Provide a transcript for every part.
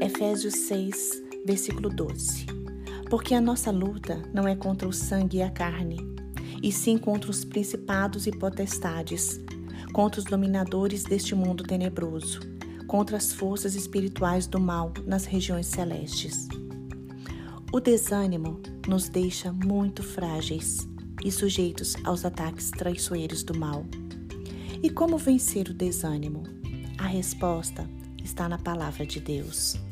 Efésios 6, versículo 12. Porque a nossa luta não é contra o sangue e a carne, e sim contra os principados e potestades, contra os dominadores deste mundo tenebroso, contra as forças espirituais do mal nas regiões celestes. O desânimo nos deixa muito frágeis e sujeitos aos ataques traiçoeiros do mal. E como vencer o desânimo? A resposta está na palavra de Deus.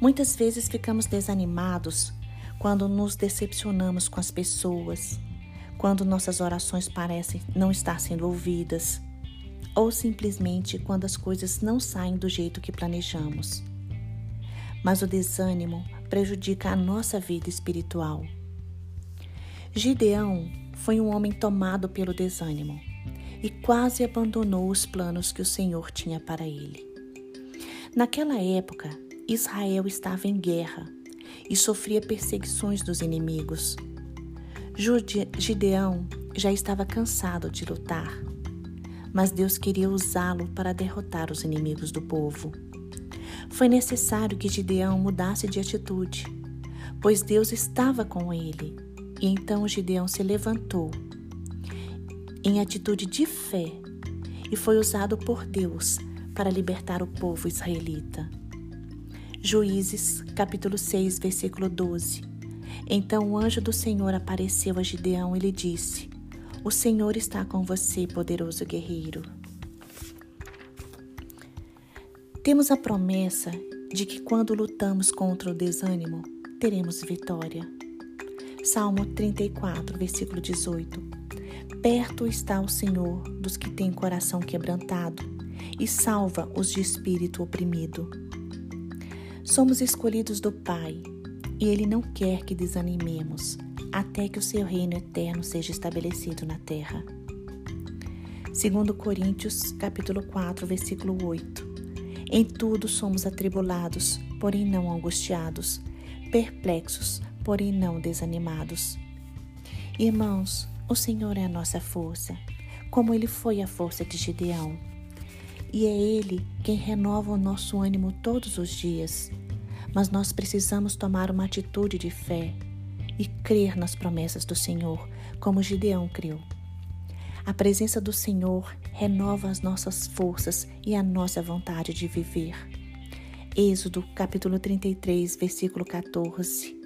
Muitas vezes ficamos desanimados quando nos decepcionamos com as pessoas, quando nossas orações parecem não estar sendo ouvidas, ou simplesmente quando as coisas não saem do jeito que planejamos. Mas o desânimo prejudica a nossa vida espiritual. Gideão foi um homem tomado pelo desânimo e quase abandonou os planos que o Senhor tinha para ele. Naquela época, Israel estava em guerra e sofria perseguições dos inimigos. Gideão já estava cansado de lutar, mas Deus queria usá-lo para derrotar os inimigos do povo. Foi necessário que Gideão mudasse de atitude, pois Deus estava com ele. E então Gideão se levantou em atitude de fé e foi usado por Deus para libertar o povo israelita. Juízes, capítulo 6, versículo 12. Então o anjo do Senhor apareceu a Gideão e lhe disse: O Senhor está com você, poderoso guerreiro. Temos a promessa de que quando lutamos contra o desânimo, teremos vitória. Salmo 34, versículo 18. Perto está o Senhor dos que têm coração quebrantado e salva os de espírito oprimido. Somos escolhidos do Pai e Ele não quer que desanimemos até que o seu reino eterno seja estabelecido na terra. Segundo Coríntios, capítulo 4, versículo 8. Em tudo somos atribulados, porém não angustiados, perplexos, porém não desanimados. Irmãos, o Senhor é a nossa força, como ele foi a força de Gideão. E é ele quem renova o nosso ânimo todos os dias mas nós precisamos tomar uma atitude de fé e crer nas promessas do Senhor, como Gideão criou. A presença do Senhor renova as nossas forças e a nossa vontade de viver. Êxodo capítulo 33, versículo 14.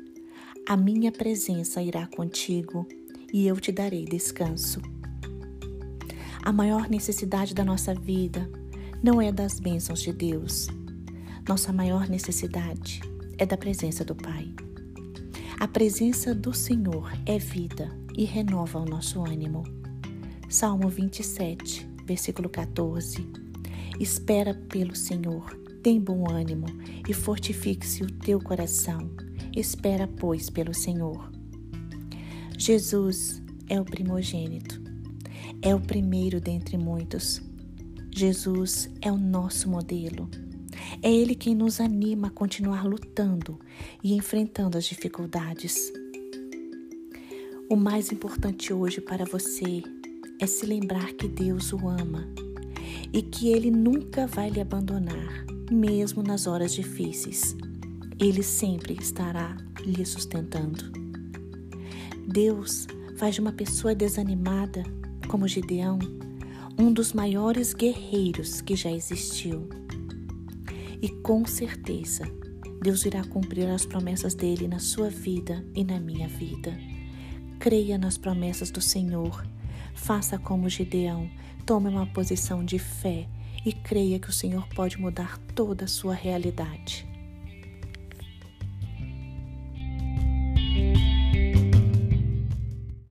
A minha presença irá contigo e eu te darei descanso. A maior necessidade da nossa vida não é das bênçãos de Deus, nossa maior necessidade é da presença do Pai. A presença do Senhor é vida e renova o nosso ânimo. Salmo 27, versículo 14. Espera pelo Senhor, tem bom ânimo e fortifique-se o teu coração. Espera, pois, pelo Senhor. Jesus é o primogênito, é o primeiro dentre muitos. Jesus é o nosso modelo. É Ele quem nos anima a continuar lutando e enfrentando as dificuldades. O mais importante hoje para você é se lembrar que Deus o ama e que Ele nunca vai lhe abandonar, mesmo nas horas difíceis. Ele sempre estará lhe sustentando. Deus faz de uma pessoa desanimada, como Gideão, um dos maiores guerreiros que já existiu. E com certeza, Deus irá cumprir as promessas dele na sua vida e na minha vida. Creia nas promessas do Senhor. Faça como Gideão, tome uma posição de fé e creia que o Senhor pode mudar toda a sua realidade.